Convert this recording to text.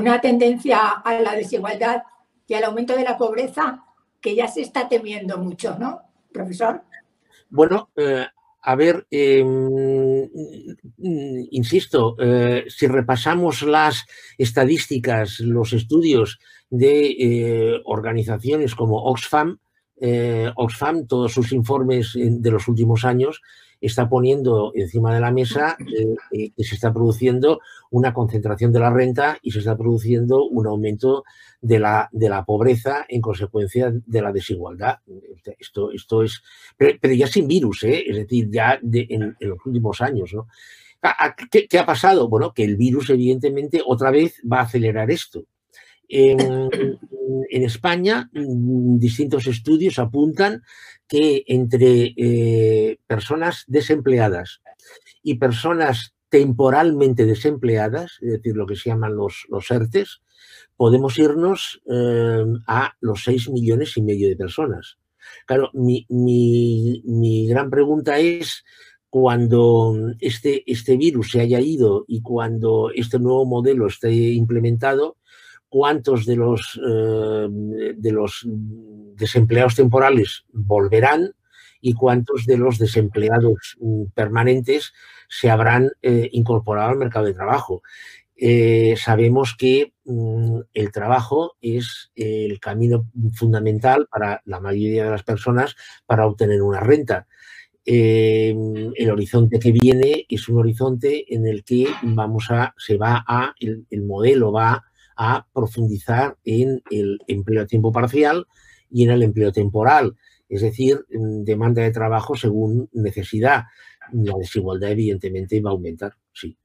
una tendencia a la desigualdad y al aumento de la pobreza que ya se está temiendo mucho, ¿no, profesor? Bueno, eh, a ver, em, insisto, eh, si repasamos las estadísticas, los estudios de eh, organizaciones como Oxfam, Oxfam, todos sus informes de los últimos años, está poniendo encima de la mesa que se está produciendo una concentración de la renta y se está produciendo un aumento de la, de la pobreza en consecuencia de la desigualdad. Esto, esto es, pero, ya sin virus, ¿eh? es decir, ya en, los últimos años. ¿no? ¿Qué, ¿Qué, ha pasado? Bueno, que el virus evidentemente otra vez va a acelerar esto. En, España, mm, distintos estudios apuntan que entre eh, personas desempleadas y personas temporalmente desempleadas, es decir, lo que se llaman los, los ERTES, podemos irnos eh, a los 6 millones y medio de personas. Claro, mi, gran pregunta es, cuando este, este virus se haya ido y cuando este nuevo modelo esté implementado, ¿cuántos de los, eh, de los desempleados temporales volverán y cuántos de los desempleados mm, permanentes se habrán eh, incorporado al mercado de trabajo? Eh, sabemos que mm, el trabajo es el camino fundamental para la mayoría de las personas para obtener una renta. El horizonte que viene es un horizonte en el que vamos a, se va a, el, modelo va a profundizar en el empleo a tiempo parcial y en el empleo temporal, es decir, demanda de trabajo según necesidad. La desigualdad evidentemente va a aumentar, sí.